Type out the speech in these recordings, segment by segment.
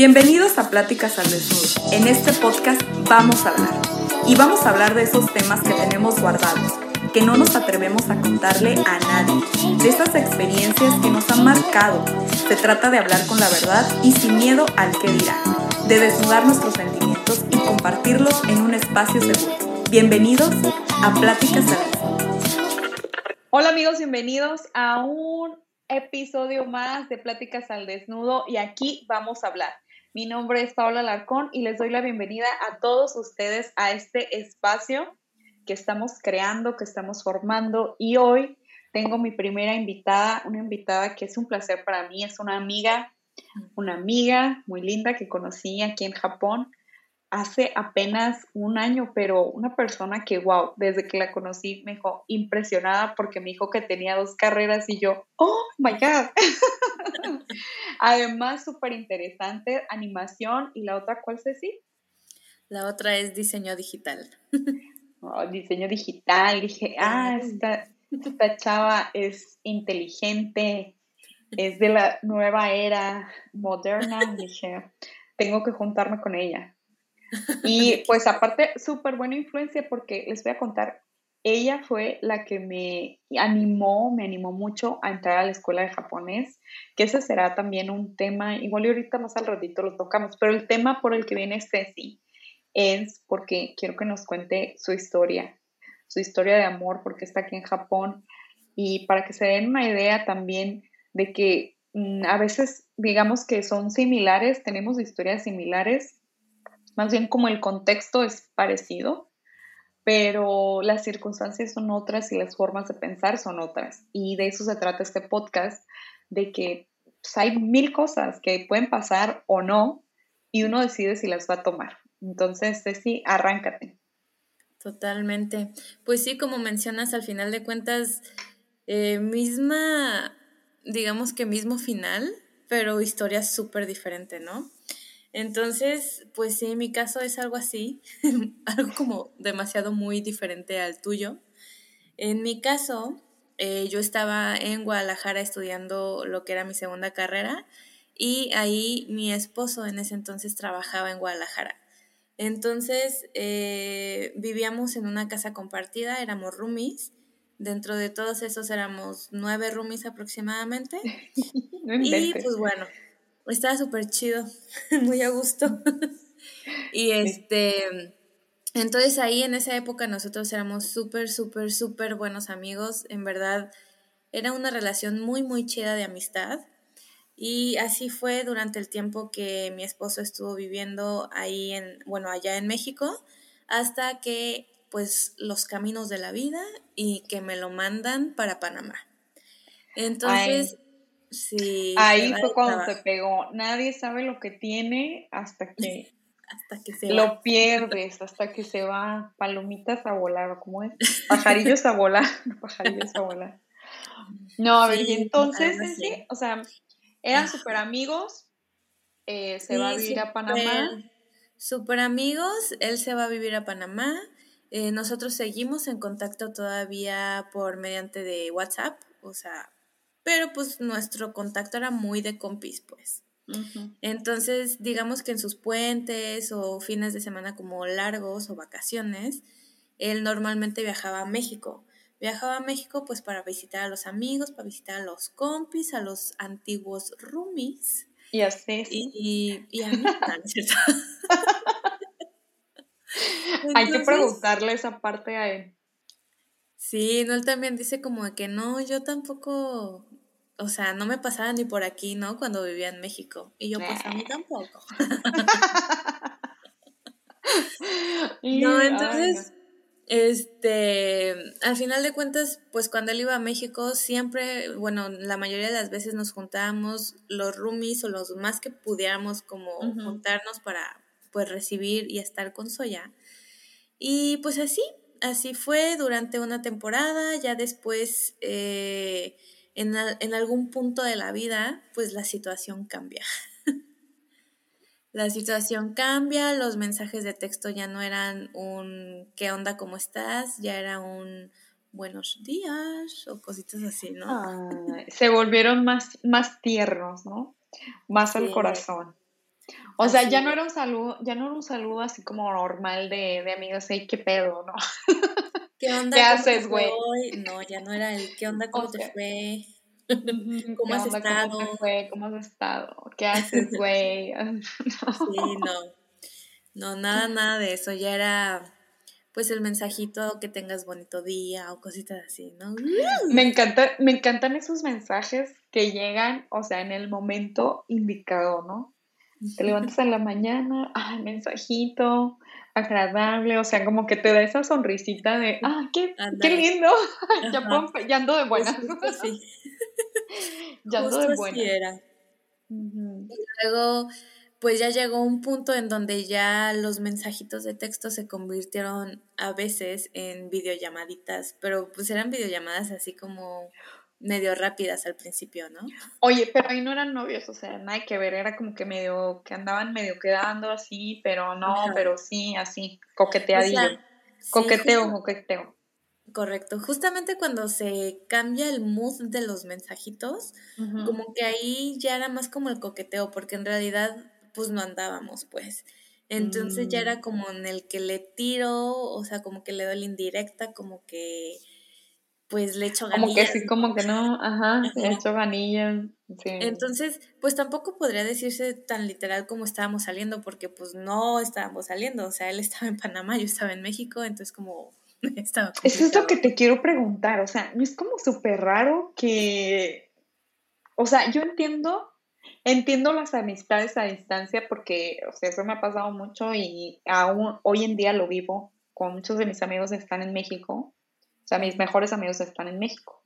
Bienvenidos a Pláticas al Desnudo. En este podcast vamos a hablar. Y vamos a hablar de esos temas que tenemos guardados, que no nos atrevemos a contarle a nadie, de esas experiencias que nos han marcado. Se trata de hablar con la verdad y sin miedo al que dirán, de desnudar nuestros sentimientos y compartirlos en un espacio seguro. Bienvenidos a Pláticas al Desnudo. Hola amigos, bienvenidos a un episodio más de Pláticas al Desnudo y aquí vamos a hablar. Mi nombre es Paula Larcón y les doy la bienvenida a todos ustedes a este espacio que estamos creando, que estamos formando. Y hoy tengo mi primera invitada, una invitada que es un placer para mí, es una amiga, una amiga muy linda que conocí aquí en Japón hace apenas un año, pero una persona que, wow, desde que la conocí me dejó impresionada porque me dijo que tenía dos carreras y yo, oh my God. Además, súper interesante, animación y la otra, ¿cuál es sí? La otra es diseño digital. Oh, diseño digital, dije, ah, esta, esta chava es inteligente, es de la nueva era moderna, dije, tengo que juntarme con ella. Y pues aparte, súper buena influencia porque les voy a contar, ella fue la que me animó, me animó mucho a entrar a la escuela de japonés, que ese será también un tema, igual y ahorita más al ratito lo tocamos, pero el tema por el que viene sí es porque quiero que nos cuente su historia, su historia de amor, porque está aquí en Japón y para que se den una idea también de que mm, a veces digamos que son similares, tenemos historias similares, más bien como el contexto es parecido, pero las circunstancias son otras y las formas de pensar son otras. Y de eso se trata este podcast, de que pues, hay mil cosas que pueden pasar o no y uno decide si las va a tomar. Entonces, Ceci, arráncate. Totalmente. Pues sí, como mencionas, al final de cuentas, eh, misma, digamos que mismo final, pero historia súper diferente, ¿no? Entonces, pues sí, mi caso es algo así, algo como demasiado muy diferente al tuyo. En mi caso, eh, yo estaba en Guadalajara estudiando lo que era mi segunda carrera y ahí mi esposo en ese entonces trabajaba en Guadalajara. Entonces, eh, vivíamos en una casa compartida, éramos roomies. Dentro de todos esos éramos nueve roomies aproximadamente. y pues bueno, estaba súper chido, muy a gusto. y este, entonces ahí en esa época nosotros éramos súper, súper, súper buenos amigos. En verdad, era una relación muy, muy chida de amistad. Y así fue durante el tiempo que mi esposo estuvo viviendo ahí en, bueno, allá en México, hasta que pues los caminos de la vida y que me lo mandan para Panamá. Entonces, Sí. Ahí fue cuando te pegó. Nadie sabe lo que tiene hasta que, hasta que se lo pierdes, hasta que se va. Palomitas a volar, ¿cómo es? Pajarillos a volar, pajarillos a volar. No, a ver, y entonces, sí, o sea, eran súper amigos, eh, se va a vivir a Panamá. Súper amigos, él se va a vivir a Panamá. Eh, nosotros seguimos en contacto todavía por mediante de WhatsApp, o sea, pero pues nuestro contacto era muy de compis, pues. Entonces, digamos que en sus puentes o fines de semana como largos o vacaciones, él normalmente viajaba a México. Viajaba a México pues para visitar a los amigos, para visitar a los compis, a los antiguos roomies. Y así. Y, y, a mí, ¿cierto? Hay que preguntarle esa parte a él. Sí, no, él también dice como que no, yo tampoco o sea, no me pasaba ni por aquí, ¿no? Cuando vivía en México. Y yo, pues a mí tampoco. no, entonces, este, al final de cuentas, pues cuando él iba a México, siempre, bueno, la mayoría de las veces nos juntábamos los roomies o los más que pudiéramos como juntarnos para, pues, recibir y estar con Soya. Y pues así, así fue durante una temporada, ya después... Eh, en, algún punto de la vida, pues la situación cambia. la situación cambia, los mensajes de texto ya no eran un ¿qué onda? ¿Cómo estás? Ya era un buenos días o cositas así, ¿no? se volvieron más, más tiernos, ¿no? Más al corazón. O sea, ya no era un saludo, ya no era un saludo así como normal de, de amigos, hey, qué pedo, ¿no? ¿Qué onda? ¿Qué haces, güey? No, ya no era el ¿qué onda? ¿Cómo te fue? ¿Cómo has estado? ¿Cómo fue? ¿Cómo has estado? ¿Qué haces, güey? Sí, no. No, nada, nada de eso. Ya era pues el mensajito que tengas bonito día o cositas así, ¿no? Me encanta, me encantan esos mensajes que llegan, o sea, en el momento indicado, ¿no? Te levantas en la mañana, ay, mensajito, agradable, o sea, como que te da esa sonrisita de, ah, qué, qué lindo, ya, puedo, ya, ando de buenas. sí. ya ando de buenas. Y luego pues ya llegó un punto en donde ya los mensajitos de texto se convirtieron a veces en videollamaditas, pero pues eran videollamadas así como medio rápidas al principio, ¿no? Oye, pero ahí no eran novios, o sea, nada que ver, era como que medio, que andaban medio quedando así, pero no, pero sí, así, coqueteadillo. coqueteo, coqueteo. Correcto, justamente cuando se cambia el mood de los mensajitos, como que ahí ya era más como el coqueteo, porque en realidad pues no andábamos, pues. Entonces ya era mm. como en el que le tiro, o sea, como que le doy la indirecta, como que pues le echo ganillas. Como que sí, como que no, ajá, le echo ganillas. Entonces, pues tampoco podría decirse tan literal como estábamos saliendo, porque pues no estábamos saliendo, o sea, él estaba en Panamá, yo estaba en México, entonces como estaba Eso es lo que te quiero preguntar, o sea, no es como súper raro que, o sea, yo entiendo Entiendo las amistades a distancia porque, o sea, eso me ha pasado mucho y aún hoy en día lo vivo. Con muchos de mis amigos están en México. O sea, mis mejores amigos están en México.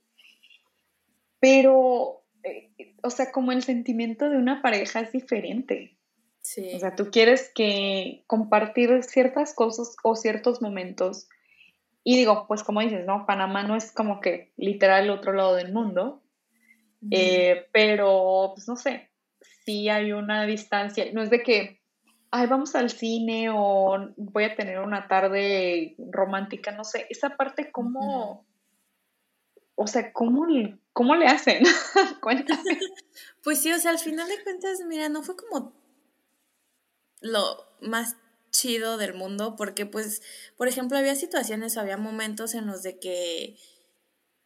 Pero, eh, o sea, como el sentimiento de una pareja es diferente. Sí. O sea, tú quieres que compartir ciertas cosas o ciertos momentos. Y digo, pues como dices, ¿no? Panamá no es como que literal el otro lado del mundo. Eh, pero, pues no sé, sí hay una distancia. No es de que, ay, vamos al cine o voy a tener una tarde romántica, no sé. Esa parte, ¿cómo? O sea, ¿cómo, cómo le hacen? Cuéntame. Pues sí, o sea, al final de cuentas, mira, no fue como lo más chido del mundo, porque pues, por ejemplo, había situaciones, había momentos en los de que,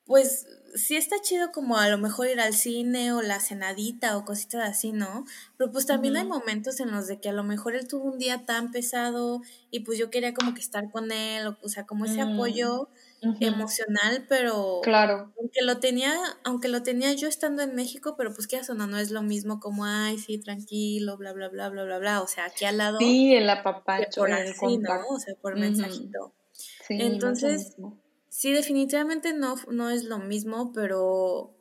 pues, sí está chido como a lo mejor ir al cine o la cenadita o cositas así, ¿no? Pero pues también hay momentos en los de que a lo mejor él tuvo un día tan pesado y pues yo quería como que estar con él, o, sea, como ese apoyo mm, emocional, pero claro. aunque lo tenía, aunque lo tenía yo estando en México, pero pues qué o no, no es lo mismo como ay, sí, tranquilo, bla bla bla bla bla bla, o sea, aquí al lado Sí, el apapacho, por así, ¿no? O sea, por mensajito. Sí, Entonces, Sí, definitivamente no, no es lo mismo, pero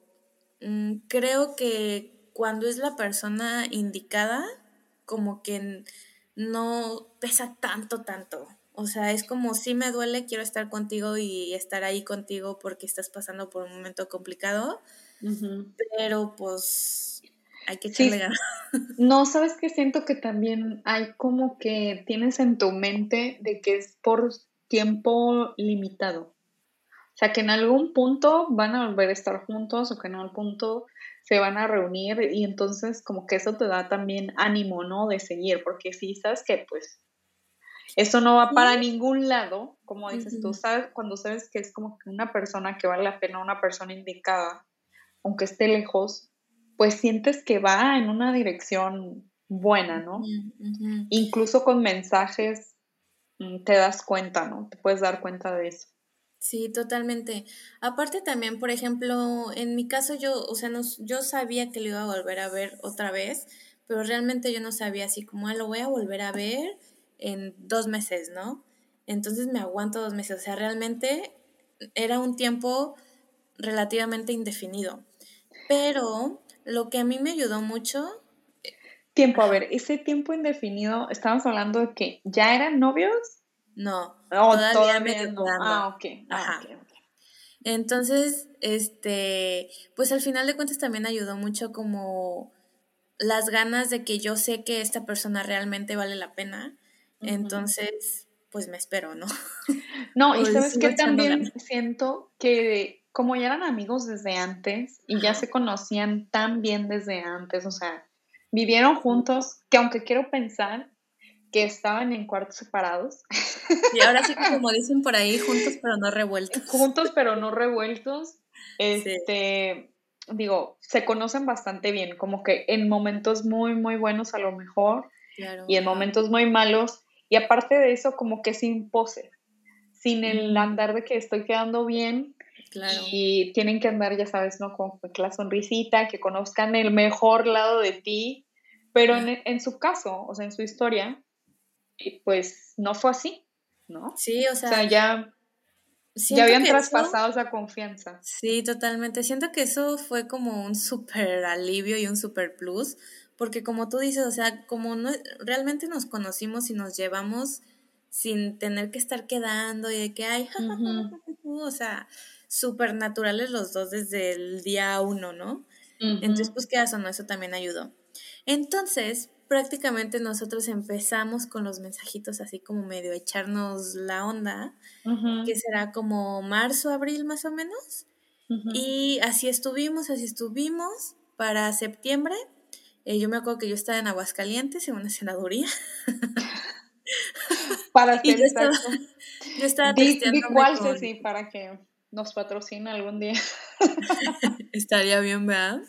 mm, creo que cuando es la persona indicada, como que no pesa tanto, tanto. O sea, es como si me duele, quiero estar contigo y estar ahí contigo porque estás pasando por un momento complicado, pero pues hay que echarle ganas. No, sabes que siento que también hay como que tienes en tu mente de que es por tiempo limitado. O sea, que en algún punto van a volver a estar juntos o que en algún punto se van a reunir y entonces como que eso te da también ánimo, ¿no? De seguir, porque si sabes que pues eso no va para ningún lado, como dices tú, sabes, cuando sabes que es como que una persona que vale la pena, una persona indicada, aunque esté lejos, pues sientes que va en una dirección buena, ¿no? Incluso con mensajes mm, te das cuenta, ¿no? Te puedes dar cuenta de eso. Sí, totalmente. Aparte también, por ejemplo, en mi caso yo, o sea, no, yo sabía que lo iba a volver a ver otra vez, pero realmente yo no sabía así como, ah, lo voy a volver a ver en dos meses, ¿no? Entonces me aguanto dos meses. O sea, realmente era un tiempo relativamente indefinido. Pero lo que a mí me ayudó mucho... Tiempo, a ver, ese tiempo indefinido, estamos hablando de que ya eran novios no, todavía, Ah, ok. Ajá. Entonces, este, pues al final de cuentas también ayudó mucho como las ganas de que yo sé que esta persona realmente vale la pena. Entonces, pues me espero, ¿no? No, y sabes que también siento que como ya eran amigos desde antes y ya se conocían tan bien desde antes, o sea, vivieron juntos, que aunque quiero pensar que estaban en cuartos separados. Y ahora sí, como dicen por ahí, juntos pero no revueltos. Juntos pero no revueltos. Este, digo, se conocen bastante bien, como que en momentos muy, muy buenos a lo mejor, y en momentos muy malos, y aparte de eso, como que sin pose, sin el andar de que estoy quedando bien, claro. y tienen que andar, ya sabes, ¿no? Con la sonrisita, que conozcan el mejor lado de ti, pero en, en su caso, o sea, en su historia, pues no fue así, ¿no? Sí, o sea, o sea ya ya habían traspasado esa confianza. Sí, totalmente. Siento que eso fue como un súper alivio y un súper plus, porque como tú dices, o sea, como no, realmente nos conocimos y nos llevamos sin tener que estar quedando y de que, ay, o sea, súper naturales los dos desde el día uno, ¿no? Entonces, pues, ¿qué o no? Eso también ayudó. Entonces, prácticamente nosotros empezamos con los mensajitos así como medio echarnos la onda, que será como marzo, abril más o menos. Y así estuvimos, así estuvimos para septiembre. Eh, yo me acuerdo que yo estaba en Aguascalientes en una senaduría. para ser yo estaba, yo estaba di, cuál, para que nos patrocine algún día. Estaría bien, ¿verdad?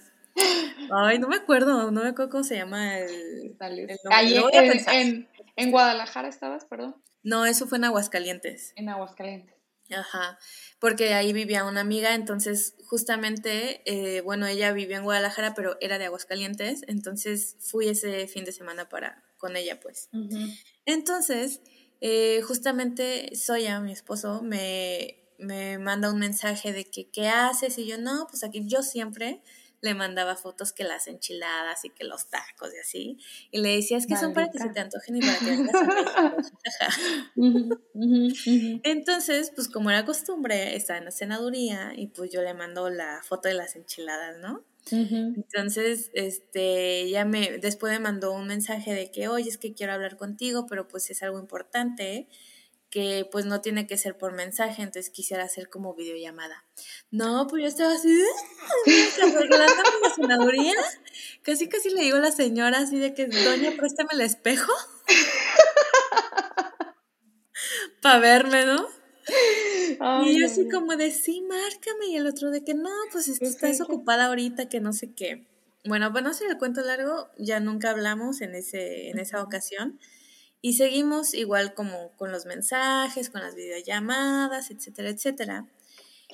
Ay, no me acuerdo, no me acuerdo cómo se llama el, el en, Guadalajara estabas, perdón. No, eso fue en Aguascalientes. En Aguascalientes. Ajá, porque ahí vivía una amiga, entonces justamente, eh, bueno, ella vivía en Guadalajara, pero era de Aguascalientes, entonces fui ese fin de semana para con ella, pues. Entonces, eh, justamente Soya, mi esposo, me, me manda un mensaje de que, ¿qué haces? Y yo, no, pues aquí yo siempre le mandaba fotos que las enchiladas y que los tacos y así. Y le decía, es que son para que se te antojen y para que vengas a Entonces, pues como era costumbre, estaba en la cenaduría y pues yo le mando la foto de las enchiladas, ¿no? Entonces, este, ya me, después me mandó un mensaje de que, oye, es que quiero hablar contigo, pero pues es algo importante que pues no tiene que ser por mensaje, entonces quisiera hacer como videollamada. No, pues yo estaba así, arreglando la senaduría. Casi casi le digo a la señora así de que, doña, préstame el espejo. Para verme, ¿no? y yo así como de, sí, márcame. Y el otro de que, no, pues estás ocupada ahorita, que no sé qué. Bueno, bueno, si el cuento largo, ya nunca hablamos en, ese, en esa ocasión. Y seguimos igual como con los mensajes, con las videollamadas, etcétera, etcétera.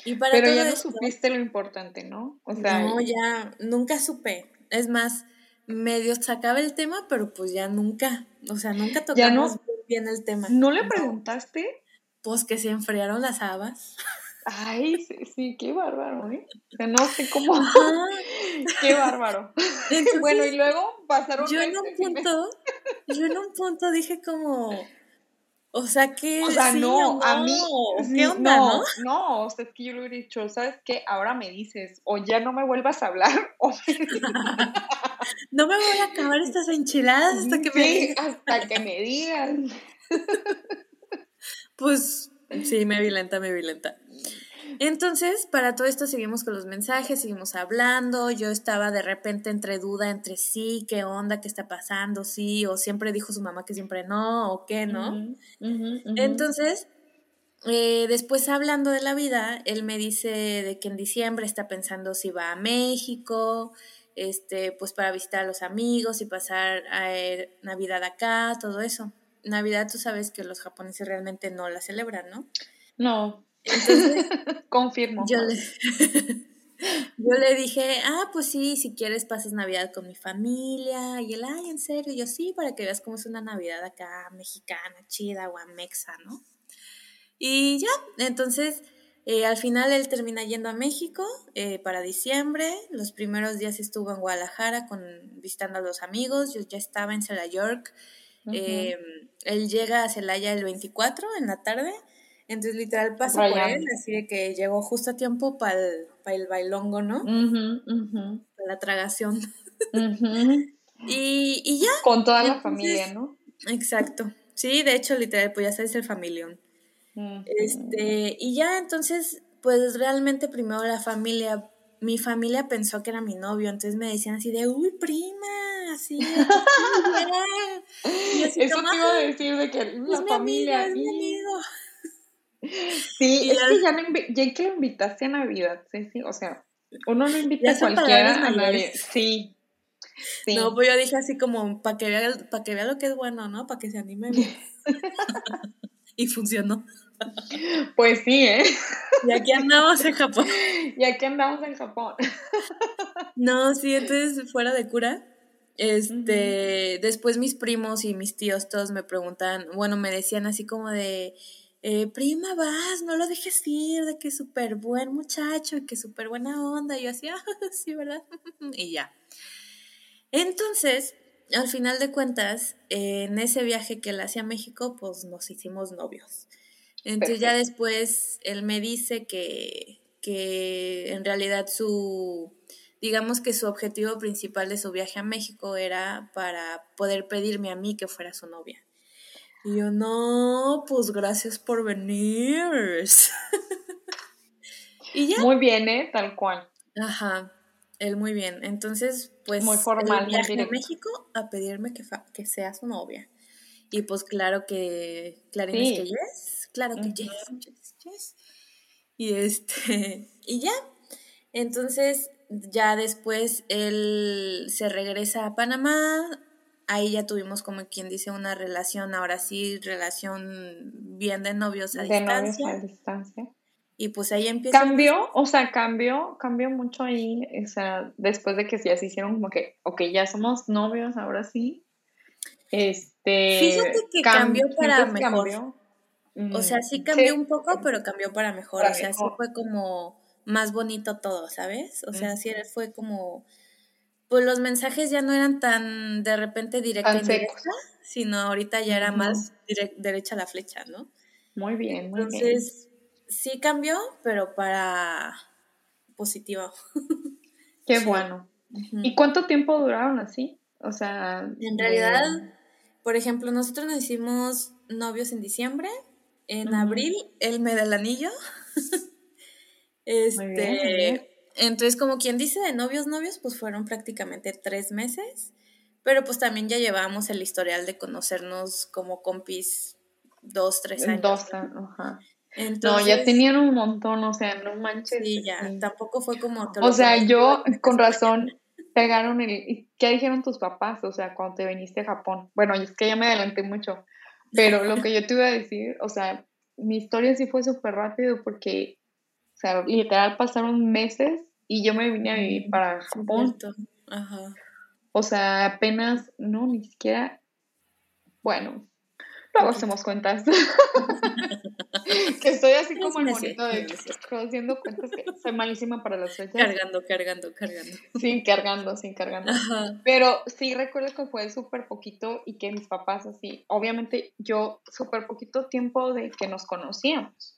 Y para Pero ya no supiste lo importante, ¿no? O sea, no, ya nunca supe. Es más, medio sacaba el tema, pero pues ya nunca, o sea, nunca tocamos bien el tema. ¿No le preguntaste? Pues que se enfriaron las habas. Ay, sí, sí, qué bárbaro, ¿eh? O sea, no sé cómo. qué bárbaro. bueno, y luego pasaron. Yo en un punto, yo en un punto dije como. O sea que. O sea, no, a mí. ¿Qué onda, no, no? o sea, es que yo le he dicho, ¿sabes qué? Ahora me dices, o ya no me vuelvas a hablar, o. no me voy a acabar estas enchiladas hasta que me hasta que me digan. pues sí, me violenta, me violenta. Entonces, para todo esto seguimos con los mensajes, seguimos hablando. Yo estaba de repente entre duda entre sí, qué onda, qué está pasando, sí, o siempre dijo su mamá que siempre no, o qué, ¿no? Entonces, eh, después hablando de la vida, él me dice de que en diciembre está pensando si va a México, este, pues para visitar a los amigos y pasar a eh, Navidad acá, todo eso. Navidad, tú sabes que los japoneses realmente no la celebran, ¿no? No, entonces, confirmo. Yo le, yo le dije, ah, pues sí, si quieres pases Navidad con mi familia. Y él, ay, en serio, yo sí, para que veas cómo es una Navidad acá mexicana, chida, guamexa, ¿no? Y ya, entonces, eh, al final él termina yendo a México eh, para diciembre. Los primeros días estuvo en Guadalajara con, visitando a los amigos. Yo ya estaba en Celaya York. Em, él llega a Celaya el 24 en la tarde entonces, literal, pasó por él, así de que llegó justo a tiempo para el, el bailongo, ¿no? Para la tragación. y, y, ya. Con toda la familia, ¿no? Exacto. Sí, de hecho, literal, pues ya sabes el familión. Este, y ya entonces, pues realmente primero la familia mi familia pensó que era mi novio, entonces me decían así de, uy, prima, así. Eso te iba a decir de que la familia. es mi amigo. Sí, es que ya, no ya que lo invitaste a Navidad, sí, sí, o sea, uno no invita a cualquiera a nadie. Sí, sí. No, pues yo dije así como, para que, vea, para que vea lo que es bueno, ¿no? Para que se anime y funcionó. Pues sí, ¿eh? Y aquí andamos en Japón. Y aquí andamos en Japón. No, sí, entonces fuera de cura. Este, después mis primos y mis tíos todos me preguntan, bueno, me decían así como de, eh, prima, vas, no lo dejes ir, de que es súper buen muchacho y que súper buena onda. Y yo así, ah, sí, ¿verdad? y ya. Entonces, al final de cuentas, en ese viaje que él hacía a México, pues nos hicimos novios. Entonces ya después él me dice que, que en realidad su, digamos que su objetivo principal de su viaje a México era para poder pedirme a mí que fuera su novia. Y yo, no, pues gracias por venir. y ya. Muy bien, ¿eh? Tal cual. Ajá, él muy bien. Entonces, pues, muy formal, viaje a México a pedirme que, que sea su novia. Y pues claro que, Clarín es que yes, claro que yes, yes, yes. Y este, y ya. Entonces, ya después él se regresa a Panamá, ahí ya tuvimos como quien dice una relación, ahora sí, relación bien de novios a de distancia. Novios a distancia. Y pues ahí empieza. Cambió, o sea, cambió, cambió mucho ahí, o sea, después de que ya se hicieron como que, ok, ya somos novios, ahora sí. Este. Fíjate que cambió para mejor. O sea, sí cambió un poco, pero cambió para mejor. o sea, sí fue como más bonito todo, ¿sabes? O sea, sí fue como, pues los mensajes ya no eran tan de repente directa sino ahorita ya era más derecha la flecha, ¿no? Muy bien, muy Entonces, sí cambió, pero para positivo. Qué bueno. ¿Y cuánto tiempo duraron así? O sea, en realidad, por ejemplo, nosotros nos hicimos novios en diciembre, en abril él me da el anillo. Este, entonces, como quien dice de novios, novios, pues fueron prácticamente tres meses, pero pues también ya llevábamos el historial de conocernos como compis dos, tres años. Dos, ajá. no, ya tenían un montón, o sea, no manches. Sí, ya, tampoco fue como... O sea, yo, con razón, pegaron el... ¿Qué dijeron tus papás, o sea, cuando te viniste a Japón? Bueno, es que ya me adelanté mucho, pero lo que yo te iba a decir, o sea, mi historia sí fue súper rápido porque sea, literal pasaron meses y yo me vine a vivir para Japón. Ajá. O sea, apenas, no, ni siquiera, bueno, luego hacemos cuentas. que estoy así como el monito de haciendo cuentas que soy malísima para las fechas. Cargando, cargando, cargando. Sin cargando, sin cargando. Pero sí recuerdo que fue súper poquito y que mis papás así, obviamente yo súper poquito tiempo de que nos conocíamos.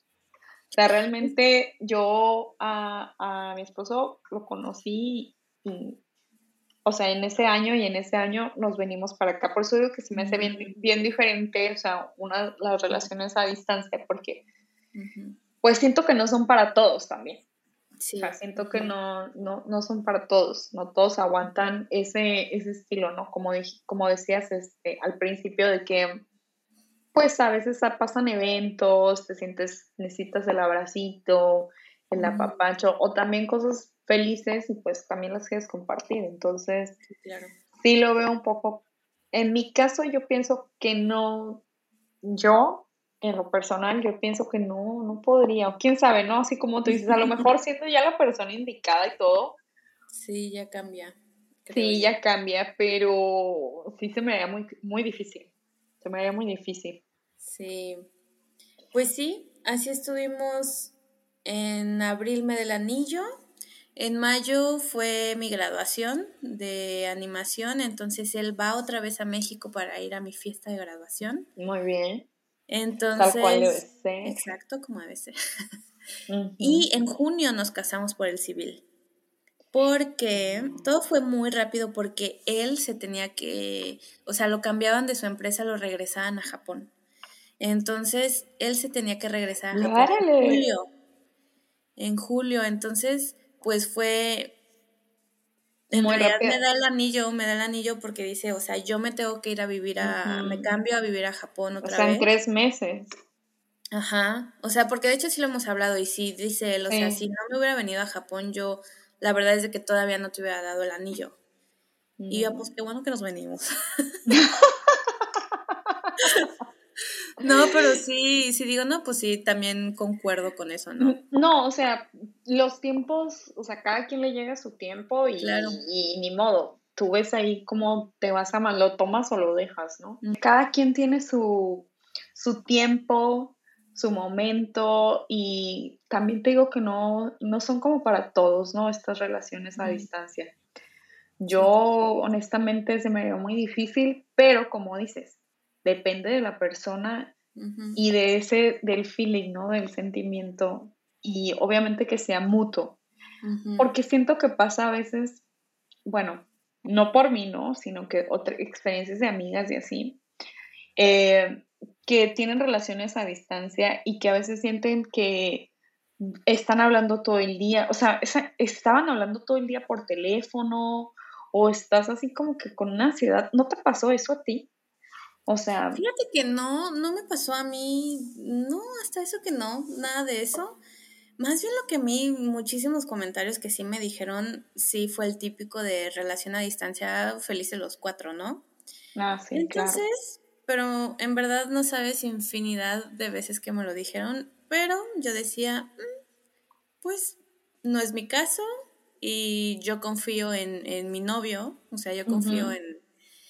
O sea, realmente yo a, mi esposo lo conocí o sea, en ese año y en ese año nos venimos para acá. Por eso digo que se me hace bien, bien diferente, o sea, una, las relaciones a distancia, porque pues siento que no son para todos también. Sí. O sea, siento que no, no, no son para todos, no todos aguantan ese, ese estilo, ¿no? Como, como decías este, al principio de que pues a veces pasan eventos, te sientes, necesitas el abracito, el apapacho, o también cosas felices y pues también las quieres compartir. Entonces, sí lo veo un poco. En mi caso, yo pienso que no, yo, en lo personal, yo pienso que no, no podría. O quién sabe, ¿no? Así como tú dices, a lo mejor siendo ya la persona indicada y todo. Sí, ya cambia. Sí, ya cambia, pero sí se me haría muy, muy difícil. Se me haría muy difícil. Sí, pues sí, así estuvimos en abril me del anillo. En mayo fue mi graduación de animación, entonces él va otra vez a México para ir a mi fiesta de graduación. Muy bien. Entonces, Tal cual debe ser. Exacto, como debe ser. Y en junio nos casamos por el civil. Porque todo fue muy rápido porque él se tenía que, o sea, lo cambiaban de su empresa, lo regresaban a Japón. Entonces, él se tenía que regresar a en julio. En julio, entonces, pues fue en realidad me da el anillo, me da el anillo porque dice, o sea, yo me tengo que ir a vivir a, me cambio a vivir a Japón otra vez. O sea, en tres meses. Ajá, o sea, porque de hecho sí lo hemos hablado y sí dice él, o sea, si no me hubiera venido a Japón, yo, la verdad es de que todavía no te hubiera dado el anillo. Y yo, pues qué bueno que nos venimos. No, pero sí, sí digo, no, pues sí, también concuerdo con eso, ¿no? No, o sea, los tiempos, o sea, cada quien le llega su tiempo y, y, ni modo. Tú ves ahí cómo te vas a mal, lo tomas o lo dejas, ¿no? Cada quien tiene su, su tiempo, su momento y también te digo que no, no son como para todos, ¿no? Estas relaciones a distancia. Yo honestamente se me veo muy difícil, pero como dices, depende de la persona y de ese, del feeling, ¿no? Del sentimiento y obviamente que sea mutuo. Porque siento que pasa a veces, bueno, no por mí, ¿no? Sino que otras experiencias de amigas y así, eh, que tienen relaciones a distancia y que a veces sienten que están hablando todo el día, o sea, estaban hablando todo el día por teléfono o estás así como que con una ansiedad. ¿No te pasó eso a ti? O sea. Fíjate que no, no me pasó a mí, no, hasta eso que no, nada de eso. Más bien lo que a mí, muchísimos comentarios que sí me dijeron, sí fue el típico de relación a distancia, felices los cuatro, ¿no? Ah, sí, Entonces, pero en verdad no sabes infinidad de veces que me lo dijeron, pero yo decía, mm, pues no es mi caso y yo confío en, mi novio, o sea, yo confío en,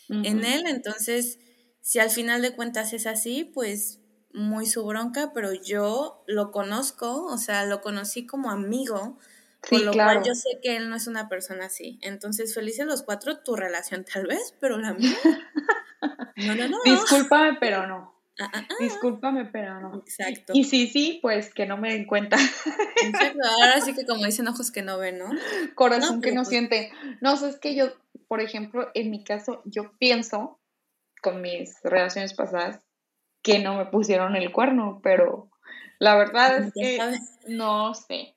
en él, entonces si al final de cuentas es así, pues muy su bronca, pero yo lo conozco, o sea, lo conocí como amigo, por lo cual yo sé que él no es una persona así. Entonces, felices los cuatro, tu relación tal vez, pero la mía. No, no, no. Discúlpame, pero no. Ah, ah, ah. Discúlpame, pero no. Exacto. Y sí, sí, pues que no me den cuenta. Exacto. Ahora sí que como dicen ojos que no ven, ¿no? Corazón que no pues siente. No, o es que yo, por ejemplo, en mi caso, yo pienso con mis relaciones pasadas que no me pusieron el cuerno, pero la verdad es que no sé.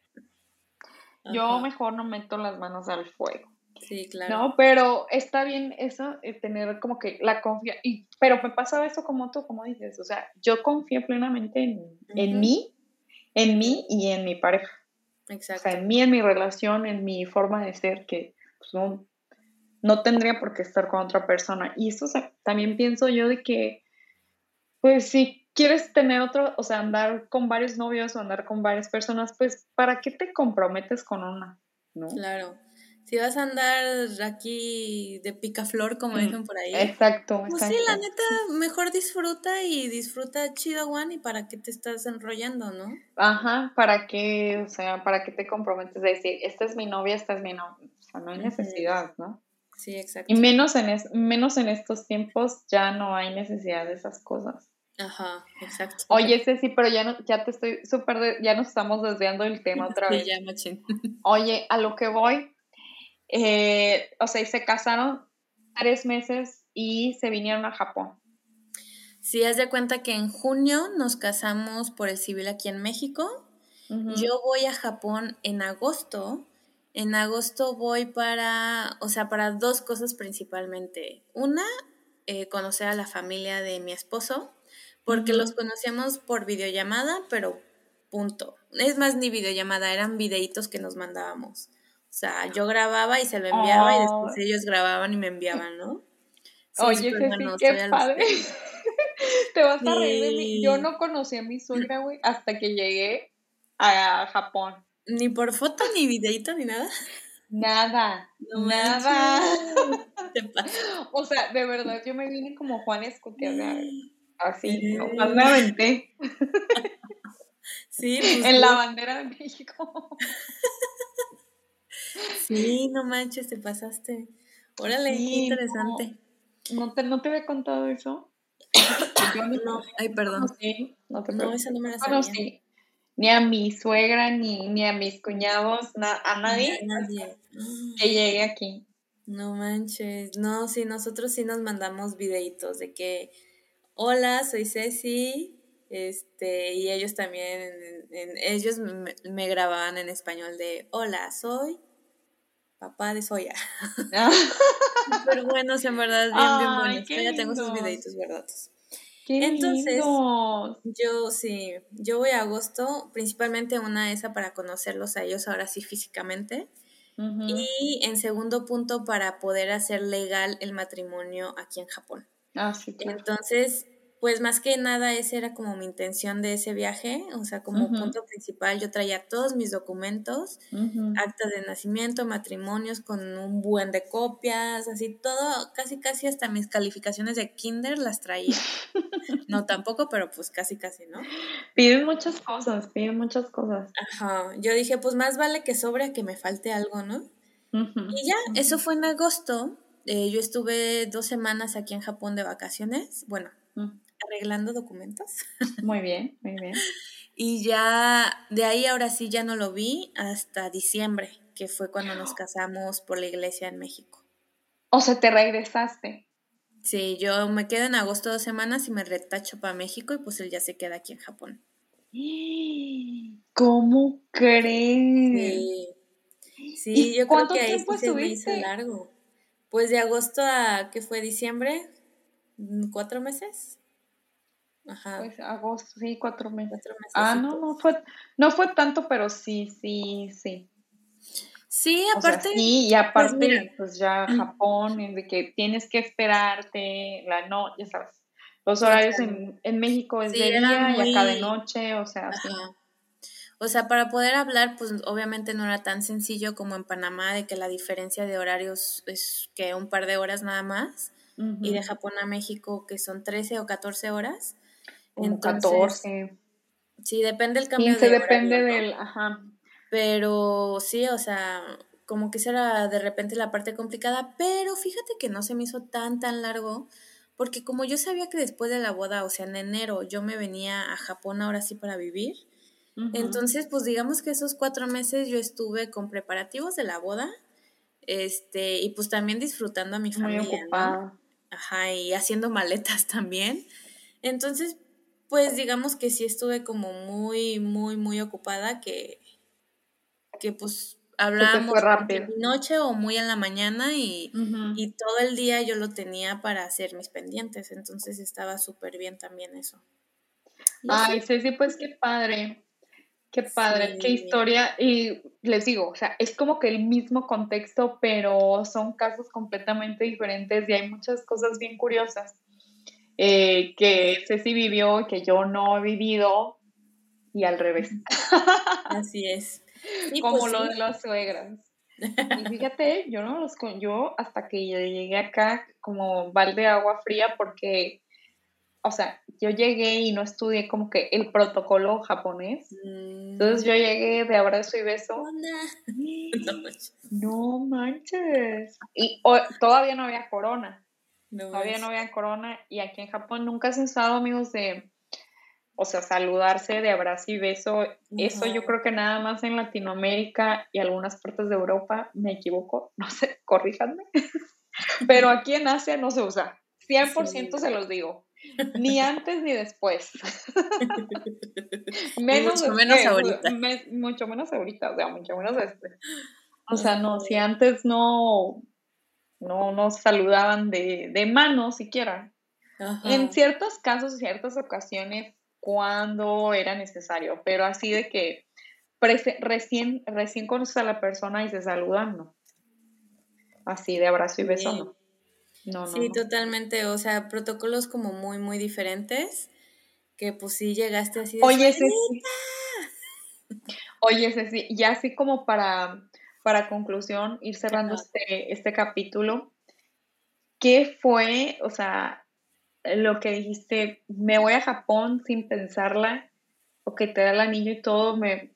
Yo mejor no meto las manos al fuego. Sí, claro. No, pero está bien eso, eh, tener como que la confianza, pero me pasa eso como tú, como dices, o sea, yo confío plenamente en, mí, en mí y en mi pareja. Exacto. O sea, en mí, en mi relación, en mi forma de ser, que pues, no, no tendría por qué estar con otra persona. Y eso también pienso yo de que, pues si quieres tener otro, o sea, andar con varios novios o andar con varias personas, pues ¿para qué te comprometes con una? ¿No? Claro. Si vas a andar aquí de picaflor, como mm, dicen por ahí. Exacto, Pues sí, la neta, mejor disfruta y disfruta chido, Juan, y para qué te estás enrollando, ¿no? Ajá, para qué, o sea, para qué te comprometes de decir, esta es mi novia, esta es mi novia. O sea, no hay necesidad, ¿no? Sí, exacto. Y menos en, menos en estos tiempos ya no hay necesidad de esas cosas. Ajá, exacto. Oye, sí, pero ya, no, ya te estoy súper, ya nos estamos desviando del tema otra vez. Sí, ya, machín. Oye, a lo que voy, eh, o sea, se casaron tres meses y se vinieron a Japón. Sí, haz de cuenta que en junio nos casamos por el civil aquí en México. Yo voy a Japón en agosto en agosto voy para, o sea, para dos cosas principalmente. Una, eh, conocer a la familia de mi esposo, porque los conocíamos por videollamada, pero punto. Es más, ni videollamada, eran videitos que nos mandábamos. O sea, yo grababa y se lo enviaba y después ellos grababan y me enviaban, ¿no? Oye, qué padre. Te vas a reír de mí. Yo no conocí a mi suegra, güey, hasta que llegué a Japón. Ni por foto, ni videito, ni nada. Nada, nada. o sea, de verdad, yo me vine como Juan Escutia, así, no, más me aventé. Sí, pues, en la bandera de México. sí, no manches, te pasaste. Órale, qué interesante. No, te, ¿No te había contado eso? Yo no, ay, perdón. No, te no, esa no me la sabía ni a mi suegra, ni, ni a mis cuñados, a nadie, que llegue aquí. No manches, no, sí, nosotros sí nos mandamos videitos de que, hola, soy Ceci, Este, y ellos también, ellos me, grababan en español de, hola, soy papá de Soya. Pero bueno, en verdad, bien, bien bonitos. Ya tengo sus videitos guardados. Entonces, yo sí, yo voy a agosto, principalmente una esa para conocerlos a ellos ahora sí físicamente. Y en segundo punto, para poder hacer legal el matrimonio aquí en Japón. Ah, sí, Entonces, pues más que nada esa era como mi intención de ese viaje, o sea, como punto principal yo traía todos mis documentos, actas de nacimiento, matrimonios con un buen de copias, así todo, casi casi hasta mis calificaciones de kinder las traía. no tampoco, pero pues casi casi, ¿no? Piden muchas cosas, piden muchas cosas. Ajá, yo dije, pues más vale que sobre a que me falte algo, ¿no? Y ya, eso fue en agosto. Eh, yo estuve dos semanas aquí en Japón de vacaciones. Bueno, arreglando documentos. Muy bien, muy bien. y ya de ahí ahora sí ya no lo vi hasta diciembre, que fue cuando nos casamos por la iglesia en México. O sea, te regresaste. Sí, yo me quedo en agosto dos semanas y me retacho para México y pues él ya se queda aquí en Japón. ¿Cómo crees? Sí, sí yo creo que ahí sí se me hizo largo. Pues de agosto a, ¿qué fue? ¿Diciembre? ¿Cuatro meses? Ajá. Pues agosto, sí, cuatro meses. ah, no, no fue, no fue tanto, pero sí, sí, sí. Sí, aparte. sí, y pues aparte, pues, ya Japón, de que tienes que esperarte, la no, ya sabes. Los horarios en, en México es de día y acá de noche, o sea, O sea, para poder hablar, pues obviamente no era tan sencillo como en Panamá, de que la diferencia de horarios es que un par de horas nada más, y de Japón a México que son 13 o 14 horas. Un 14. Sí, depende del cambio 15 depende del, ajá. Pero sí, o sea, como que será de repente la parte complicada, pero fíjate que no se me hizo tan, tan largo, porque como yo sabía que después de la boda, o sea, en enero, yo me venía a Japón ahora sí para vivir, entonces, pues digamos que esos cuatro meses yo estuve con preparativos de la boda, este, y pues también disfrutando a mi familia, ¿no? Ajá, y haciendo maletas también. Entonces, pues digamos que sí estuve como muy, muy, muy ocupada que, que pues hablábamos noche o muy en la mañana y, y, todo el día yo lo tenía para hacer mis pendientes, entonces estaba súper bien también eso. Ay, sí, pues qué padre, qué padre, qué historia. Y les digo, o sea, es como que el mismo contexto, pero son casos completamente diferentes y hay muchas cosas bien curiosas. Eh, que Ceci vivió que yo no he vivido y al revés. Así es. Como pues lo de las suegras. Y fíjate, yo no los con yo hasta que llegué acá como balde de agua fría porque, o sea, yo llegué y no estudié como que el protocolo japonés. Entonces yo llegué de abrazo y beso. No manches. Y todavía no había corona. Todavía no había corona y aquí en Japón nunca se han usado amigos de, o sea, saludarse de abrazo y beso. Eso yo creo que nada más en Latinoamérica y algunas partes de Europa, me equivoco, no sé, corríjanme. Pero aquí en Asia no se usa. 100% se los digo. Ni antes ni después. menos mucho menos ahorita. mucho menos ahorita, o sea, mucho menos después. O sea, no, si antes no, no nos saludaban de, de mano siquiera. En ciertos casos, ciertas ocasiones, cuando era necesario, pero así de que recién, recién conoces a la persona y se saludan, no. Así de abrazo y beso, no. No, sí, totalmente. O sea, protocolos como muy, muy diferentes. Que pues sí llegaste así de. Oye, sí. Oye, sí. ya así como para para conclusión, ir cerrando este, este capítulo, ¿qué fue, o sea, lo que dijiste, me voy a Japón sin pensarla, o que te da el anillo y todo, me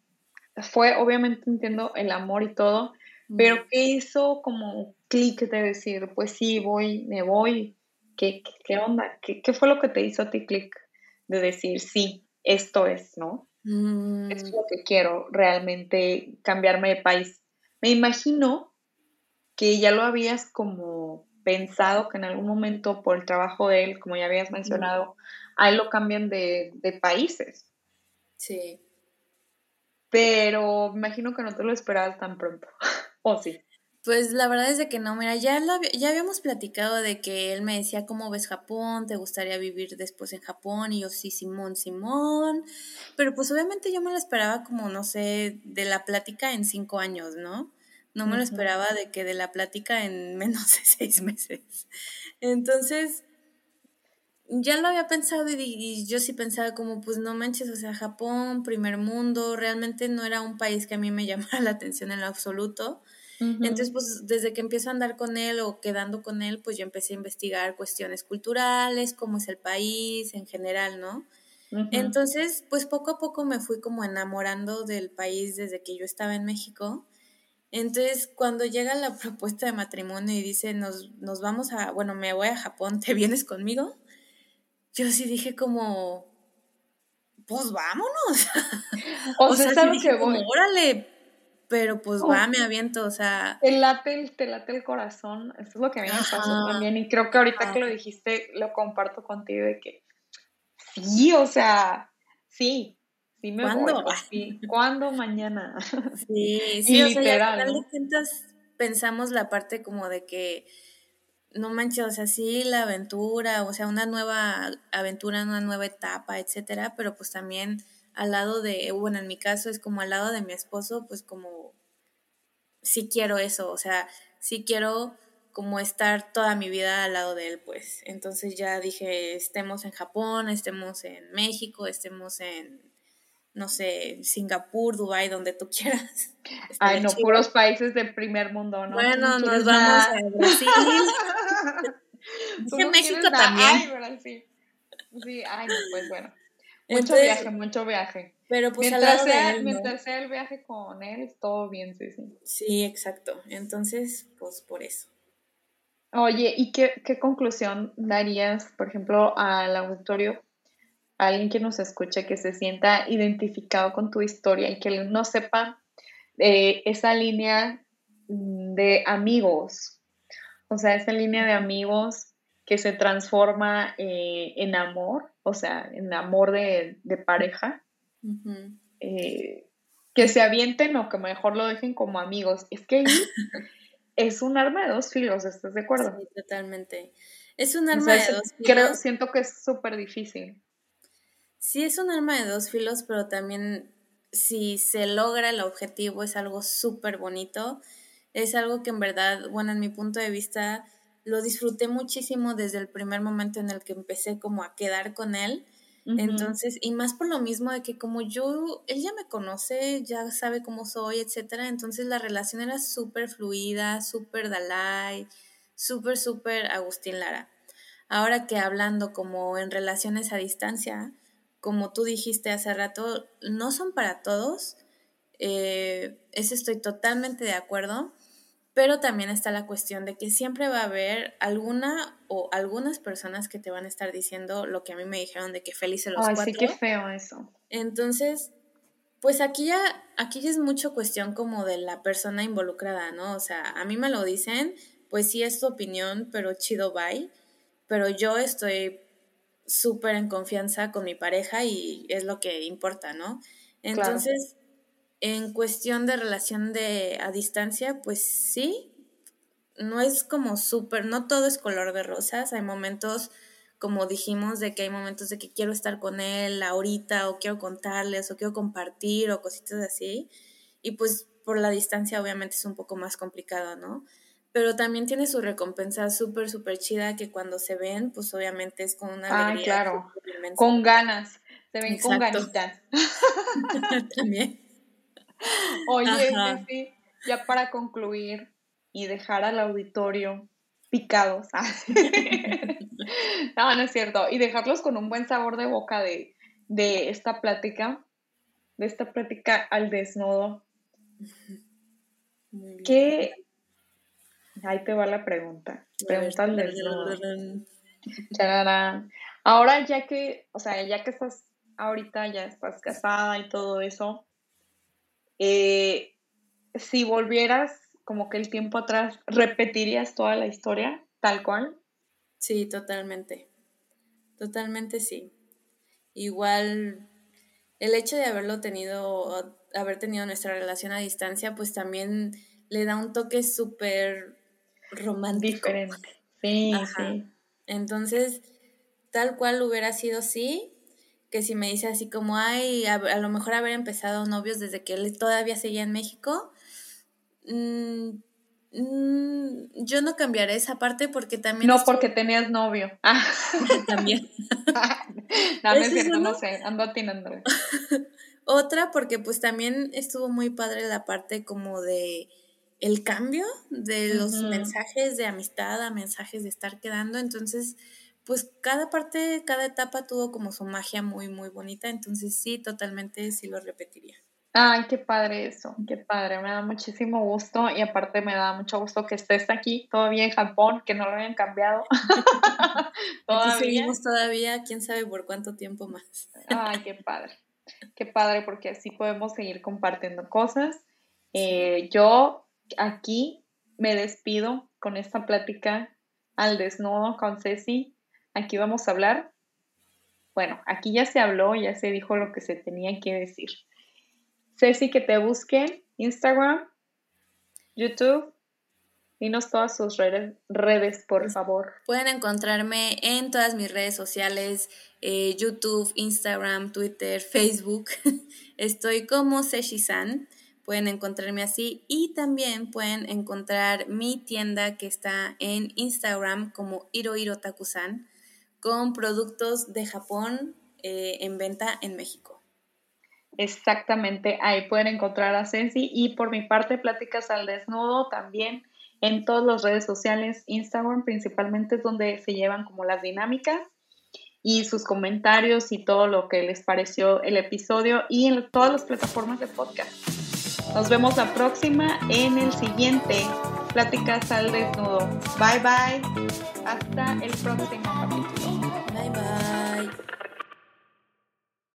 fue, obviamente entiendo el amor y todo, pero ¿qué hizo como clic de decir, pues sí, voy, me voy? ¿Qué, qué, onda? ¿Qué, ¿Qué, fue lo que te hizo a ti clic de decir, sí, esto es, ¿no? Es mm. lo que quiero, realmente cambiarme de país. Me imagino que ya lo habías como pensado que en algún momento por el trabajo de él, como ya habías mencionado, a él lo cambian de, de países. Sí. Pero imagino que no te lo esperabas tan pronto. ¿O sí? Pues la verdad es de que no, mira, ya, ya habíamos platicado de que él me decía, ¿cómo ves Japón? ¿Te gustaría vivir después en Japón? Y yo, sí, Simón, Simón. Pero pues obviamente yo me lo esperaba como, no sé, de la plática en cinco años, ¿no? No me lo esperaba de que de la plática en menos de seis meses. Entonces, ya lo había pensado y, y, yo sí pensaba como, pues no manches, o sea, Japón, primer mundo, realmente no era un país que a mí me llamara la atención en lo absoluto. Entonces, pues desde que empiezo a andar con él o quedando con él, pues yo empecé a investigar cuestiones culturales, cómo es el país en general, ¿no? Entonces, pues poco a poco me fui como enamorando del país desde que yo estaba en México. Entonces, cuando llega la propuesta de matrimonio y dice, nos, nos vamos a, bueno, me voy a Japón, ¿te vienes conmigo? Yo sí dije como, pues vámonos. O, sea, sí dije como, órale, pero pues va, me aviento, o sea... Te late el, te late el corazón, eso es lo que a mí me pasó también, y creo que ahorita que lo dijiste, lo comparto contigo de que sí, o sea, sí, sí me ¿Cuándo? voy, sí, ¿cuándo mañana? Sí, sí, o sea, al final de cuentas pensamos la parte como de que no manches, o sea, sí, la aventura, o sea, una nueva aventura, una nueva etapa, etcétera, pero pues también al lado de, bueno, en mi caso es como al lado de mi esposo, pues como sí quiero eso, o sea, sí quiero como estar toda mi vida al lado de él, pues. Entonces ya dije, estemos en Japón, estemos en México, estemos en, no sé, Singapur, Dubai, donde tú quieras. Ay, no, puros países del primer mundo, ¿no? Bueno, nos vamos a Brasil. México también. Ay, Brasil. Sí, ay, no, pues bueno. Mucho viaje, mucho viaje. Pero pues mientras, sea, mientras sea el viaje con él, todo bien, sí, sí. Sí, exacto. Entonces, pues por eso. Oye, ¿y qué, qué conclusión darías, por ejemplo, al auditorio, a alguien que nos escuche, que se sienta identificado con tu historia y que no sepa eh, esa línea de amigos, o sea, esa línea de amigos que se transforma eh, en amor, o sea, en amor de, pareja, eh, que se avienten o que mejor lo dejen como amigos. Es que es un arma de dos filos, ¿estás de acuerdo? Sí, totalmente. Es un arma de dos filos. Creo, siento que es súper difícil. Sí, es un arma de dos filos, pero también si se logra el objetivo es algo súper bonito. Es algo que en verdad, bueno, en mi punto de vista, lo disfruté muchísimo desde el primer momento en el que empecé como a quedar con él. Entonces, y más por lo mismo de que como yo, él ya me conoce, ya sabe cómo soy, etcétera, entonces la relación era súper fluida, súper Dalai, súper, súper Agustín Lara. Ahora que hablando como en relaciones a distancia, como tú dijiste hace rato, no son para todos, eh, eso estoy totalmente de acuerdo, pero también está la cuestión de que siempre va a haber alguna o algunas personas que te van a estar diciendo lo que a mí me dijeron de que felices los Ay, Sí, qué feo eso. Entonces, pues aquí ya, aquí ya es mucho cuestión como de la persona involucrada, ¿no? O sea, a mí me lo dicen, pues sí es tu opinión, pero chido bye. Pero yo estoy súper en confianza con mi pareja y es lo que importa, ¿no? Entonces, en cuestión de relación de a distancia, pues sí, no es como súper, no todo es color de rosas, hay momentos, como dijimos, de que hay momentos de que quiero estar con él ahorita o quiero contarles o quiero compartir o cositas así, y pues por la distancia obviamente es un poco más complicado, ¿no? Pero también tiene su recompensa súper, súper chida que cuando se ven, pues obviamente es con una alegría. claro, con ganas, se ven con ganitas. también. Oye, ya para concluir y dejar al auditorio picados. no, no es cierto. Y dejarlos con un buen sabor de boca de, de esta plática, de esta plática al desnudo. ¿Qué? Ahí te va la pregunta. Pregunta. Ahora ya que, o sea, ya que estás ahorita, ya estás casada y todo eso, eh, si volvieras como que el tiempo atrás, ¿repetirías toda la historia tal cual. Sí, totalmente. Totalmente sí. Igual el hecho de haberlo tenido, haber tenido nuestra relación a distancia, pues también le da un toque súper romántico. Diferente. Sí, sí. Entonces, tal cual hubiera sido sí, que si me dice así como, ay, a, lo mejor haber empezado novios desde que él todavía seguía en México, mmm, Mm, yo no cambiaré esa parte porque también... No, porque tenías novio. Ah. también. no, no es cierto, no sé, ando atinando. Otra porque pues también estuvo muy padre la parte como de el cambio de los mensajes de amistad a mensajes de estar quedando, entonces pues cada parte, cada etapa tuvo como su magia muy, muy bonita, entonces sí, totalmente sí lo repetiría. Ay, qué padre eso, qué padre, me da muchísimo gusto y aparte me da mucho gusto que estés aquí todavía en Japón, que no lo hayan cambiado. todavía. seguimos todavía, quién sabe por cuánto tiempo más. Ay, qué padre, qué padre porque así podemos seguir compartiendo cosas. Eh, yo aquí me despido con esta plática al desnudo con Ceci. Aquí vamos a hablar. Bueno, aquí ya se habló, ya se dijo lo que se tenía que decir. Ceci, que te busquen Instagram, YouTube. Dinos todas sus redes, redes, por favor. Pueden encontrarme en todas mis redes sociales, eh, YouTube, Instagram, Twitter, Facebook. Estoy como Seshi-san. Pueden encontrarme así y también pueden encontrar mi tienda que está en Instagram como Hirohirotaku-san con productos de Japón eh, en venta en México. Exactamente, ahí pueden encontrar a Sensi y por mi parte Pláticas al Desnudo también en todas las redes sociales, Instagram principalmente es donde se llevan como las dinámicas y sus comentarios y todo lo que les pareció el episodio y en todas las plataformas de podcast. Nos vemos la próxima en el siguiente Pláticas al Desnudo. Bye bye. Hasta el próximo capítulo.